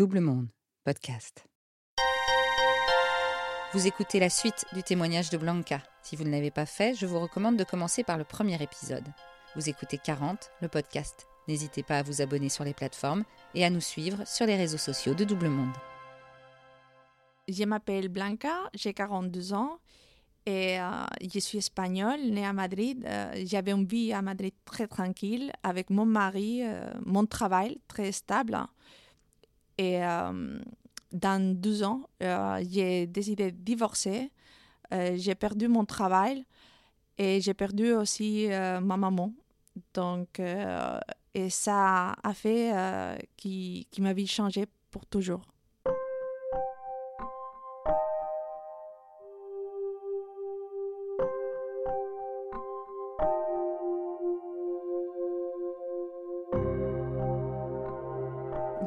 Double Monde, podcast. Vous écoutez la suite du témoignage de Blanca. Si vous ne l'avez pas fait, je vous recommande de commencer par le premier épisode. Vous écoutez 40, le podcast. N'hésitez pas à vous abonner sur les plateformes et à nous suivre sur les réseaux sociaux de Double Monde. Je m'appelle Blanca, j'ai 42 ans et euh, je suis espagnole, née à Madrid. Euh, J'avais une vie à Madrid très tranquille avec mon mari, euh, mon travail très stable. Et euh, dans deux ans, euh, j'ai décidé de divorcer. Euh, j'ai perdu mon travail et j'ai perdu aussi ma maman. Donc, et ça a fait qui, qui ma vie changé pour toujours.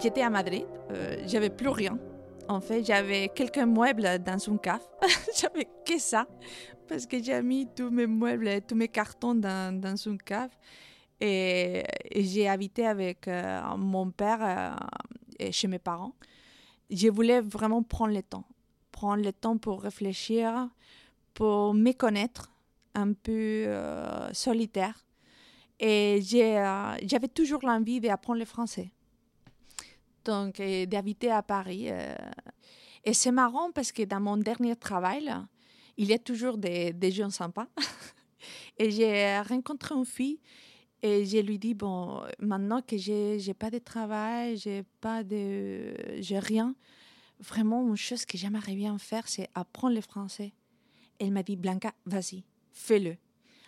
J'étais à Madrid, euh, j'avais plus rien. En fait, j'avais quelques meubles dans une cave. j'avais que ça, parce que j'ai mis tous mes meubles, tous mes cartons dans, dans une cave. Et, et j'ai habité avec euh, mon père euh, et chez mes parents. Je voulais vraiment prendre le temps. Prendre le temps pour réfléchir, pour me connaître, un peu euh, solitaire. Et j'avais toujours l'envie d'apprendre le français donc euh, d'habiter à Paris. euh. Et c'est marrant parce que dans mon dernier travail, il y a toujours des, des gens sympas. et j'ai rencontré une fille et je lui dis bon, maintenant que j'ai j'ai pas de travail, j'ai pas de j'ai rien, vraiment une chose que j'aimerais bien faire, c'est apprendre le français. Elle m'a dit Blanca, vas-y, fais-le.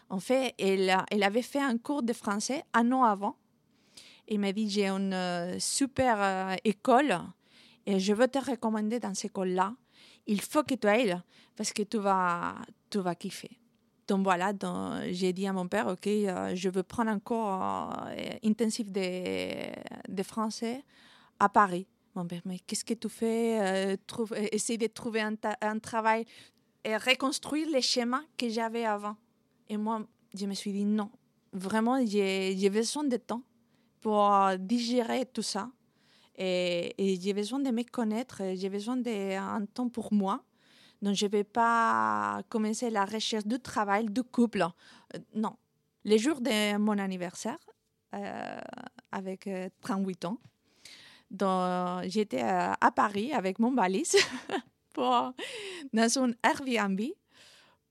En fait, elle, elle avait fait un cours de français un an avant. Il m'a dit, j'ai une euh, super euh, école et je veux te recommander dans cette école-là. Il faut que tu ailles parce que tu vas, tu vas kiffer. Donc voilà, donc, j'ai dit à mon père, OK, euh, je veux prendre un cours intensif de, de français à Paris. Mon père, mais qu'est-ce que tu fais euh, de trouver un, un travail et reconstruire les schémas que j'avais avant. Et moi, je me suis dit, non, vraiment, j'ai j'ai besoin de temps pour euh, digérer tout ça. Et, j'ai besoin de me connaître, j'ai besoin d'un temps pour moi. Donc, je ne vais pas commencer la recherche du travail, du couple. Euh, non. Les jours de mon anniversaire, euh, avec euh, 38 ans, donc, j'étais euh, à Paris avec mon valise pour, dans un Airbnb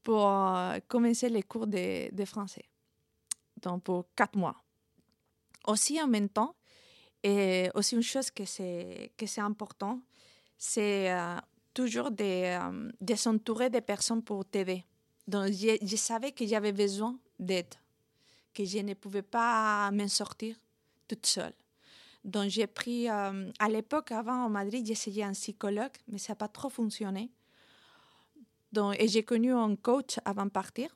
pour euh, commencer les cours de, de français. Donc, pour quatre mois aussi en même temps, et aussi une chose que c'est, que c'est important, c'est toujours de, euh, de s'entourer de personnes pour t'aider. Donc, je, savais que j'avais besoin d'aide, que je ne pouvais pas m'en sortir toute seule. Donc, j'ai pris, euh, à l'époque, avant, en Madrid, j'essayais un psychologue, mais ça n'a pas trop fonctionné. Donc, et j'ai connu un coach avant de partir.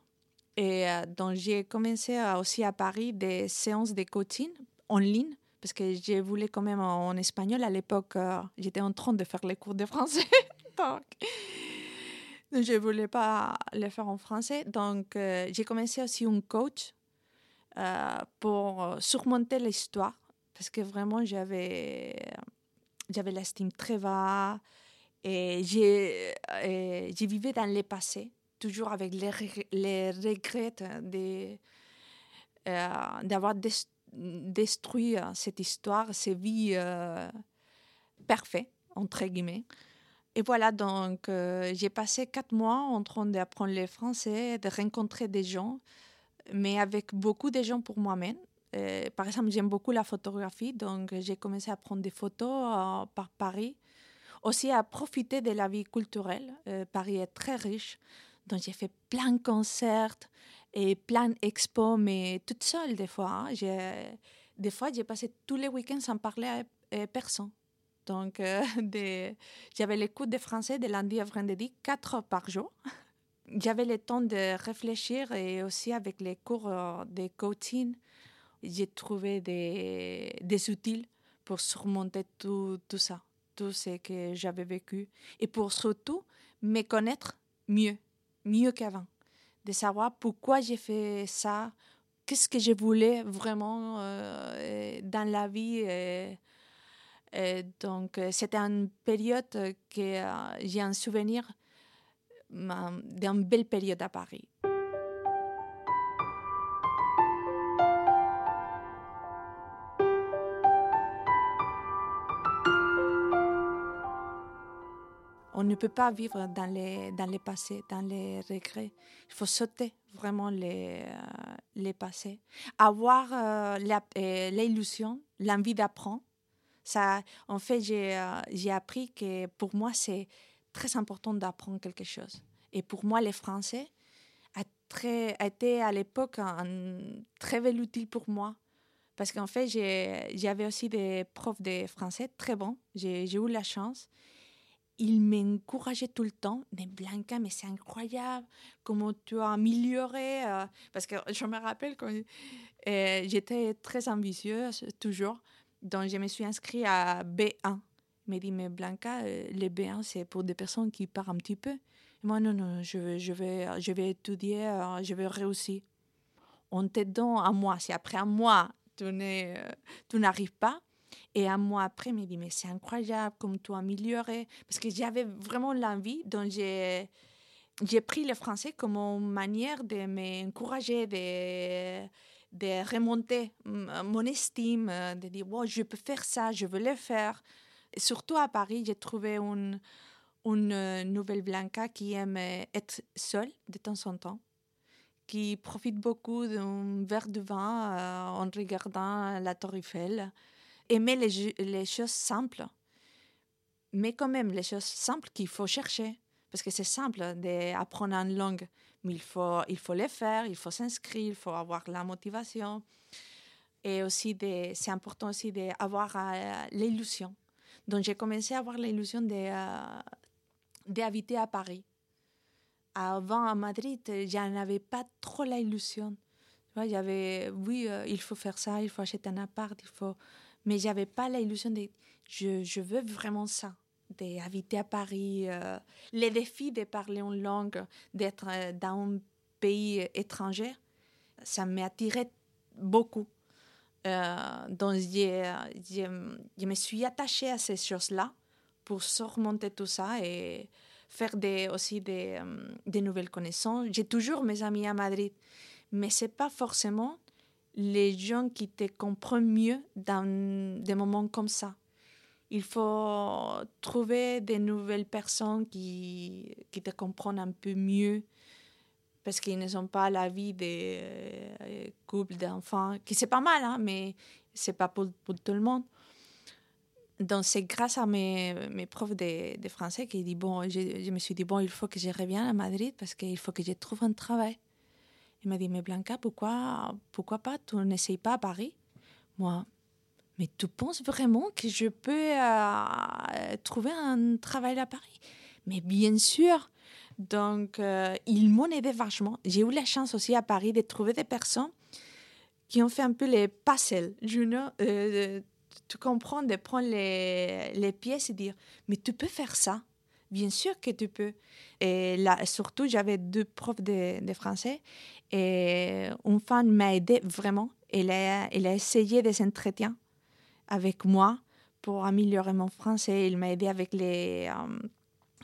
Et euh, donc, j'ai commencé à- aussi à Paris des séances de coaching en ligne, parce que je voulais quand même en, espagnol. À l'époque, euh, j'étais en train de faire les cours de français. donc, je ne voulais pas les faire en français. Donc, euh, j'ai commencé aussi un coach euh, pour euh, surmonter l'histoire, parce que vraiment, j'avais, j'avais l'estime très bas. Et j'ai, je vivais dans le passé, toujours avec les, reg- les regrets de, euh, d'avoir détruit euh, cette histoire, cette vie euh, parfaite, entre guillemets. Et voilà, donc euh, j'ai passé quatre mois en train d'apprendre le français, de rencontrer des gens, mais avec beaucoup de gens pour moi-même. Par exemple, j'aime beaucoup la photographie, donc j'ai commencé à prendre des photos par Paris aussi à profiter de la vie culturelle. Paris est très riche, donc j'ai fait plein de concerts et plein d'expos, mais toute seule des fois. hein. Des fois, j'ai passé tous les week-ends sans parler à personne. Donc, euh, des- j'avais les cours de français de lundi à vendredi, quatre heures par jour. J'avais le temps de réfléchir et aussi avec les cours euh, de coaching, j'ai trouvé des, des outils pour surmonter tout, tout ça tout ce que j'avais vécu et pour surtout me connaître mieux, mieux qu'avant, de savoir pourquoi j'ai fait ça, qu'est-ce que je voulais vraiment euh, dans la vie, et, Et donc, c'était une période que j'ai un souvenir d'une belle période à Paris. Peut pas vivre dans les, dans les passés, dans les regrets. Il faut sauter vraiment les, euh, les passés. Avoir euh, euh, l'illusion, l'envie d'apprendre. Ça, en fait, j'ai appris que pour moi, c'est très important d'apprendre quelque chose. Et pour moi, les Français a, très, a été à l'époque un, très bel outil pour moi. Parce qu'en fait, j'avais aussi des profs de français très bons. J'ai eu la chance il m'encourageait tout le temps. Mais Blanca, mais c'est incroyable, comment tu as amélioré. Euh, parce que je me rappelle quand euh, j'étais très ambitieuse, toujours. Donc, je me suis inscrite à B1. Il m'a dit, mais Blanca, euh, le B1, c'est pour des personnes qui parlent un petit peu. moi, non, non, je vais, je vais, je vais étudier, je vais réussir. On t'aide à moi. Si après un mois, tu n'arrives pas, et un mois après, il me dit, mais c'est incroyable comme tu as amélioré. Parce que j'avais vraiment l'envie, donc j'ai, pris le français comme une manière de m'encourager, de, de remonter mon estime, de dire, wow, je peux faire ça, je veux le faire. Et surtout à Paris, j'ai trouvé une, une nouvelle Blanca qui aime être seule de temps en temps qui profite beaucoup d'un verre de vin euh, en regardant la Tour Eiffel aimer les, choses simples, mais quand même les choses simples qu'il faut chercher. Parce que c'est simple d'apprendre une langue, mais il faut, il faut les faire, il faut s'inscrire, il faut avoir la motivation. Et aussi, c'est important aussi d'avoir euh, l'illusion. Donc, j'ai commencé à avoir l'illusion d'habiter euh, à Paris. Avant, à Madrid, je n'avais pas trop l'illusion. Il y avait, oui, euh, il faut faire ça, il faut acheter un appart, il faut mais j'avais pas l'illusion de je, je, veux vraiment ça d'habiter à Paris, euh, les défis de parler une langue, d'être euh, dans un pays étranger, ça m'attirait beaucoup. Euh, donc, je, me suis attachée à ces choses-là pour surmonter tout ça et faire des, aussi des, des nouvelles connaissances. J'ai toujours mes amis à Madrid, mais c'est pas forcément les gens qui te comprennent mieux dans des moments comme ça. Il faut trouver des nouvelles personnes qui, qui te comprennent un peu mieux parce qu'ils ne sont pas la vie des euh, couples d'enfants, qui c'est pas mal, hein, mais c'est pas pour, pour, tout le monde. Donc c'est grâce à mes, mes profs de, français que dit, bon, je, je, me suis dit, bon, il faut que je revienne à Madrid parce qu'il faut que je trouve un travail. Il m'a dit, mais Blanca, pourquoi, pourquoi pas, tu n'essayes pas à Paris? Moi, mais tu penses vraiment que je peux euh, trouver un travail à Paris? Mais bien sûr. Donc, euh, ils m'ont aidé vachement. J'ai eu la chance aussi à Paris de trouver des personnes qui ont fait un peu les puzzles, tu comprends, de prendre les, les pièces et dire, mais tu peux faire ça? Bien sûr que tu peux. Et là, surtout, j'avais deux profs de, français et une femme m'a aidé vraiment. Elle a, essayé des entretiens avec moi pour améliorer mon français. Elle m'a aidé avec les, euh,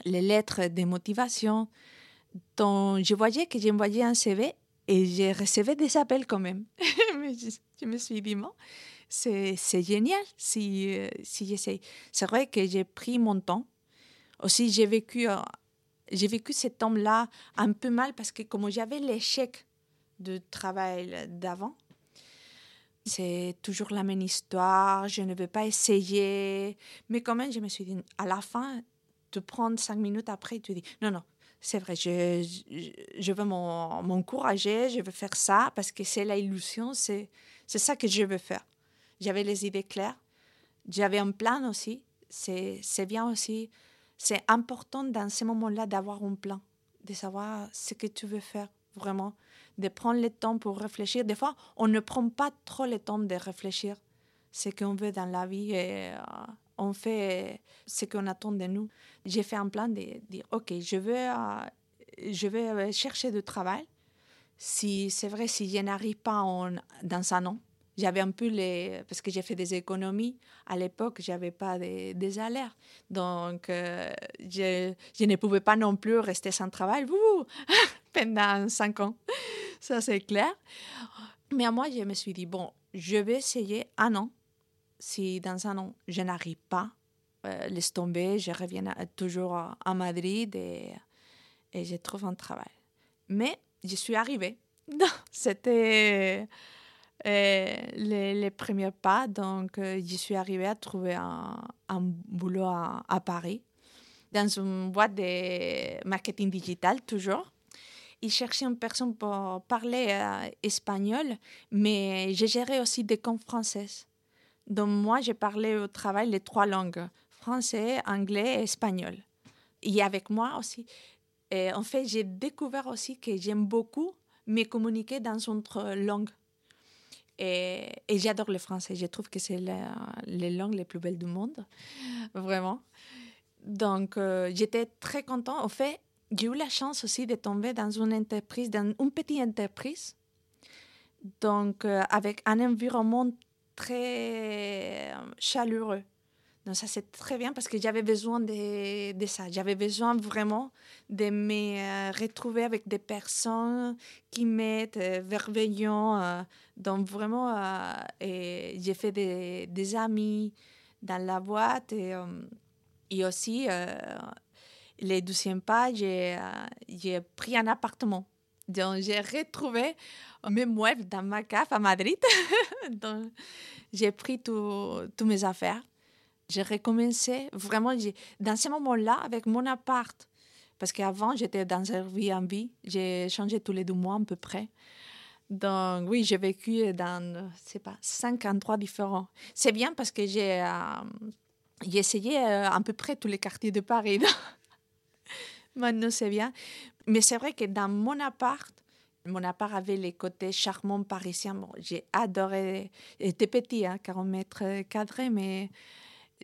les lettres de motivation. Donc, je voyais que j'envoyais un CV et j'ai reçu des appels quand même. Je, me suis dit, bon, c'est génial si, euh, si j'essaye. C'est vrai que j'ai pris mon temps aussi, j'ai vécu, euh, j'ai vécu cet homme-là un peu mal parce que comme j'avais l'échec du travail d'avant, c'est toujours la même histoire, je ne veux pas essayer. Mais quand même, je me suis dit, à la fin, de prendre cinq minutes après, tu dis, non, non, c'est vrai, je, je, veux m'encourager, je veux faire ça parce que c'est l'illusion, c'est, c'est ça que je veux faire. J'avais les idées claires, j'avais un plan aussi, c'est, c'est bien aussi c'est important dans ces moments-là d'avoir un plan, de savoir ce que tu veux faire vraiment, de prendre le temps pour réfléchir. Des fois, on ne prend pas trop le temps de réfléchir ce qu'on veut dans la vie et euh, on fait ce qu'on attend de nous. J'ai fait un plan de dire, OK, je veux, euh, je vais euh, chercher du travail. Si c'est vrai, si je n'arrive pas dans un an, J'avais un peu les. Parce que j'ai fait des économies. À l'époque, je n'avais pas des, des salaires. Donc, euh, je, ne pouvais pas non plus rester sans travail pendant cinq ans. Ça, c'est clair. Mais à moi, je me suis dit, bon, je vais essayer un an. Si dans un an, je n'arrive pas, euh, laisse tomber, je reviens toujours à, Madrid et, et je trouve un travail. Mais je suis arrivée. C'était euh, les, les, premiers pas. Donc, euh, je suis arrivée à trouver un, un boulot à, Paris, dans une boîte de marketing digital, toujours. Ils cherchaient une personne pour parler euh, espagnol, mais j'ai géré aussi des comptes françaises. Donc, moi, j'ai parlé au travail les trois langues, français, anglais et espagnol. Et avec moi aussi. Et en fait, j'ai découvert aussi que j'aime beaucoup me communiquer dans une autre langue. Et, j'adore le français. Je trouve que c'est les langues les plus belles du monde, vraiment. Donc, euh, j'étais très contente. En fait, j'ai eu la chance aussi de tomber dans une entreprise, dans une petite entreprise, donc euh, avec un environnement très chaleureux. Donc ça, c'est très bien parce que j'avais besoin de, de ça. J'avais besoin vraiment de me euh, retrouver avec des personnes qui m'aident, euh. Euh, donc vraiment, euh, j'ai fait des, amis dans la boîte et, aussi, les deuxième pas, j'ai pris un appartement. Donc j'ai retrouvé mes meubles dans ma cave à Madrid. donc j'ai pris toutes mes affaires j'ai recommencé vraiment dans ce moment-là avec mon appart. Parce qu'avant, j'étais dans un Airbnb. J'ai changé tous les deux mois à peu près. Donc, oui, j'ai vécu dans, je pas, cinq endroits différents. C'est bien parce que j'ai euh, essayé euh, à peu près tous les quartiers de Paris. Maintenant, c'est bien. Mais c'est vrai que dans mon appart, mon appart avait les côtés charmants parisiens. Bon, j'ai adoré. C'était petit, hein, 40 mètres carrés, mais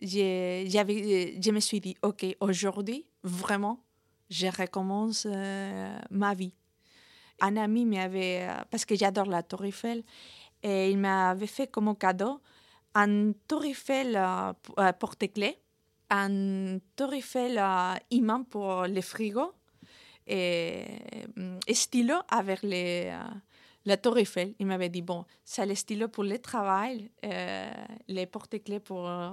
je me suis dit, OK, aujourd'hui, vraiment, je recommence euh, ma vie. Un ami m'avait, parce que j'adore la Tour Eiffel, et il m'avait fait comme cadeau un Tour Eiffel euh, porte-clés, un Tour Eiffel euh, imant pour les frigos, et, et stylo avec les la Tour Eiffel. Il m'avait dit, bon, c'est le stylo pour le travail, euh, les porte-clés pour, euh,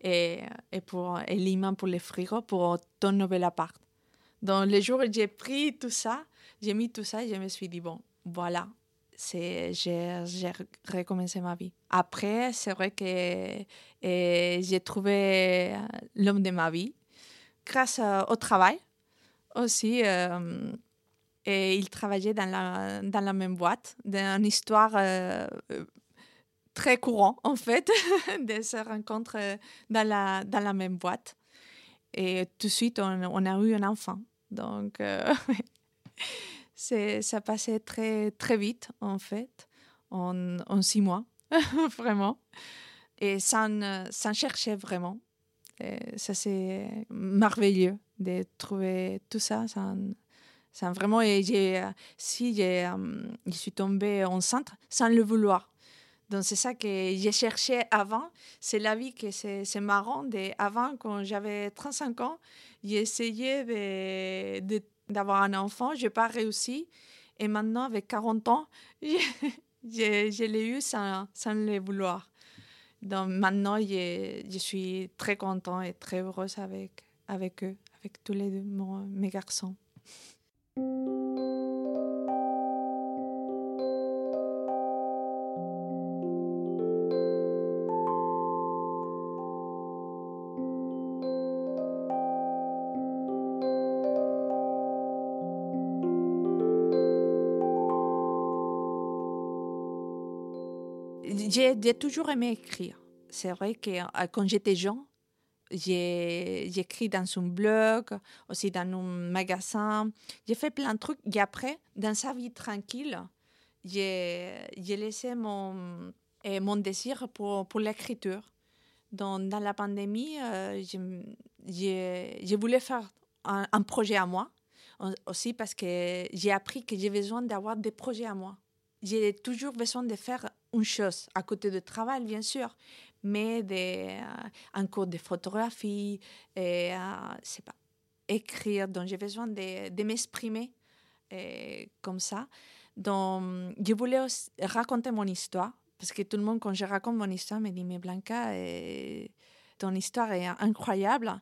et, et, pour, et l'imam pour les frigos pour ton nouvel appart. Donc, le jour où j'ai pris tout ça, j'ai mis tout ça et je me suis dit, bon, voilà, j'ai, recommencé ma vie. Après, c'est vrai que j'ai trouvé l'homme de ma vie grâce au travail aussi. Euh, et il travaillait dans la, dans la même boîte, dans une histoire euh, très courante, en fait, de se rencontrer dans la, dans la même boîte. Et tout de suite, on, a eu un enfant. Donc, euh, ça passait très, très vite, en fait, en, six mois, vraiment. Et sans, sans chercher vraiment. Et ça, c'est merveilleux de trouver tout ça c'est vraiment, j'ai, si euh, je suis tombée enceinte sans le vouloir. Donc c'est ça que j'ai cherché avant. C'est la vie que c'est, marrant. De, avant, quand j'avais 35 ans, j'ai essayé d'avoir un enfant. Je n'ai pas réussi. Et maintenant, avec 40 ans, je, je, je l'ai eu sans, sans le vouloir. Donc maintenant, je, je suis très contente et très heureuse avec, avec eux, avec tous les deux, mes garçons. J'ai toujours aimé écrire. C'est vrai que euh, quand j'étais jeune, j'ai écrit dans un blog, aussi dans un magasin. J'ai fait plein de trucs. Et après, dans sa vie tranquille, j'ai laissé mon, mon désir pour, pour l'écriture. Dans, dans la pandémie, euh, j'ai voulu faire un, un, projet à moi, aussi parce que j'ai appris que j'ai besoin d'avoir des projets à moi. j'ai toujours besoin de faire une chose, à côté du travail, bien sûr, mais de, un cours de photographie, et, c'est pas, écrire, donc j'ai besoin de, de m'exprimer comme ça. Donc, je voulais raconter mon histoire, parce que tout le monde, quand je raconte mon histoire, me dit, mais Blanca, ton histoire est incroyable.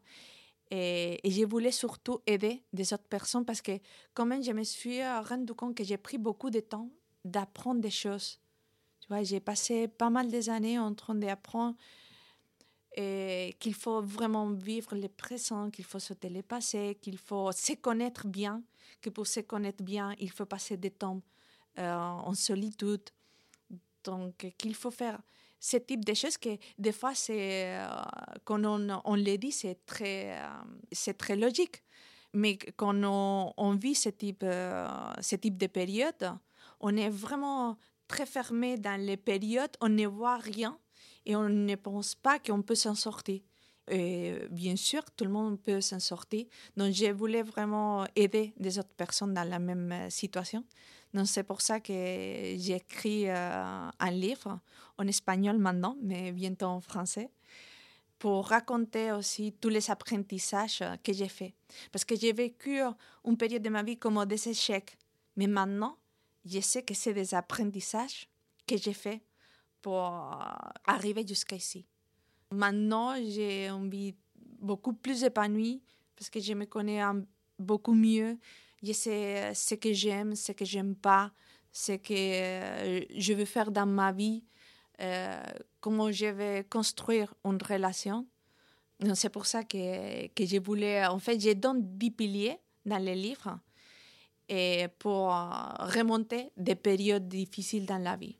Et, je voulais surtout aider des autres personnes parce que quand même, je me suis rendu compte que j'ai pris beaucoup de temps d'apprendre des choses. Tu vois, j'ai passé pas mal des années en train d'apprendre qu'il faut vraiment vivre le présent, qu'il faut sauter le passé, qu'il faut se connaître bien, que pour se connaître bien, il faut passer des temps euh, en solitude. Donc, qu'il faut faire ce type de choses que des fois, c'est, euh, quand on, on le dit, c'est très, euh, c'est très logique. Mais quand on, on vit ce type, ce type de période, on est vraiment très fermé dans les périodes, on ne voit rien et on ne pense pas qu'on peut s'en sortir. Et bien sûr, tout le monde peut s'en sortir. Donc, je voulais vraiment aider des autres personnes dans la même situation. Donc c'est pour ça que j'ai écrit euh, un livre en espagnol maintenant, mais bientôt en français, pour raconter aussi tous les apprentissages que j'ai faits. Parce que j'ai vécu une période de ma vie comme des échecs, mais maintenant, je sais que c'est des apprentissages que j'ai faits pour arriver jusqu'à ici. Maintenant, j'ai une vie beaucoup plus épanouie parce que je me connais beaucoup mieux je sais ce que j'aime, ce que j'aime pas, ce que euh, je veux faire dans ma vie, euh, comment je vais construire une relation. C'est pour ça que, que je voulais, en fait, j'ai donné 10 piliers dans les livres et pour remonter des périodes difficiles dans la vie.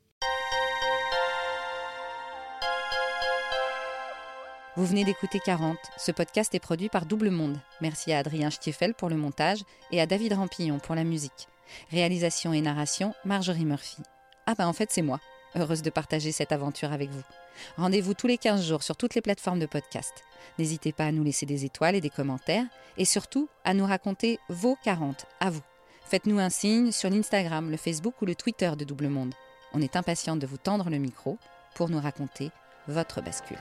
Vous venez d'écouter 40. Ce podcast est produit par Double Monde. Merci à Adrien Stiefel pour le montage et à David Rampillon pour la musique. Réalisation et narration, Marjorie Murphy. Ah bah en fait c'est moi. Heureuse de partager cette aventure avec vous. Rendez-vous tous les 15 jours sur toutes les plateformes de podcast. N'hésitez pas à nous laisser des étoiles et des commentaires et surtout à nous raconter vos 40 à vous. Faites-nous un signe sur l'Instagram, le Facebook ou le Twitter de Double Monde. On est impatient de vous tendre le micro pour nous raconter votre bascule.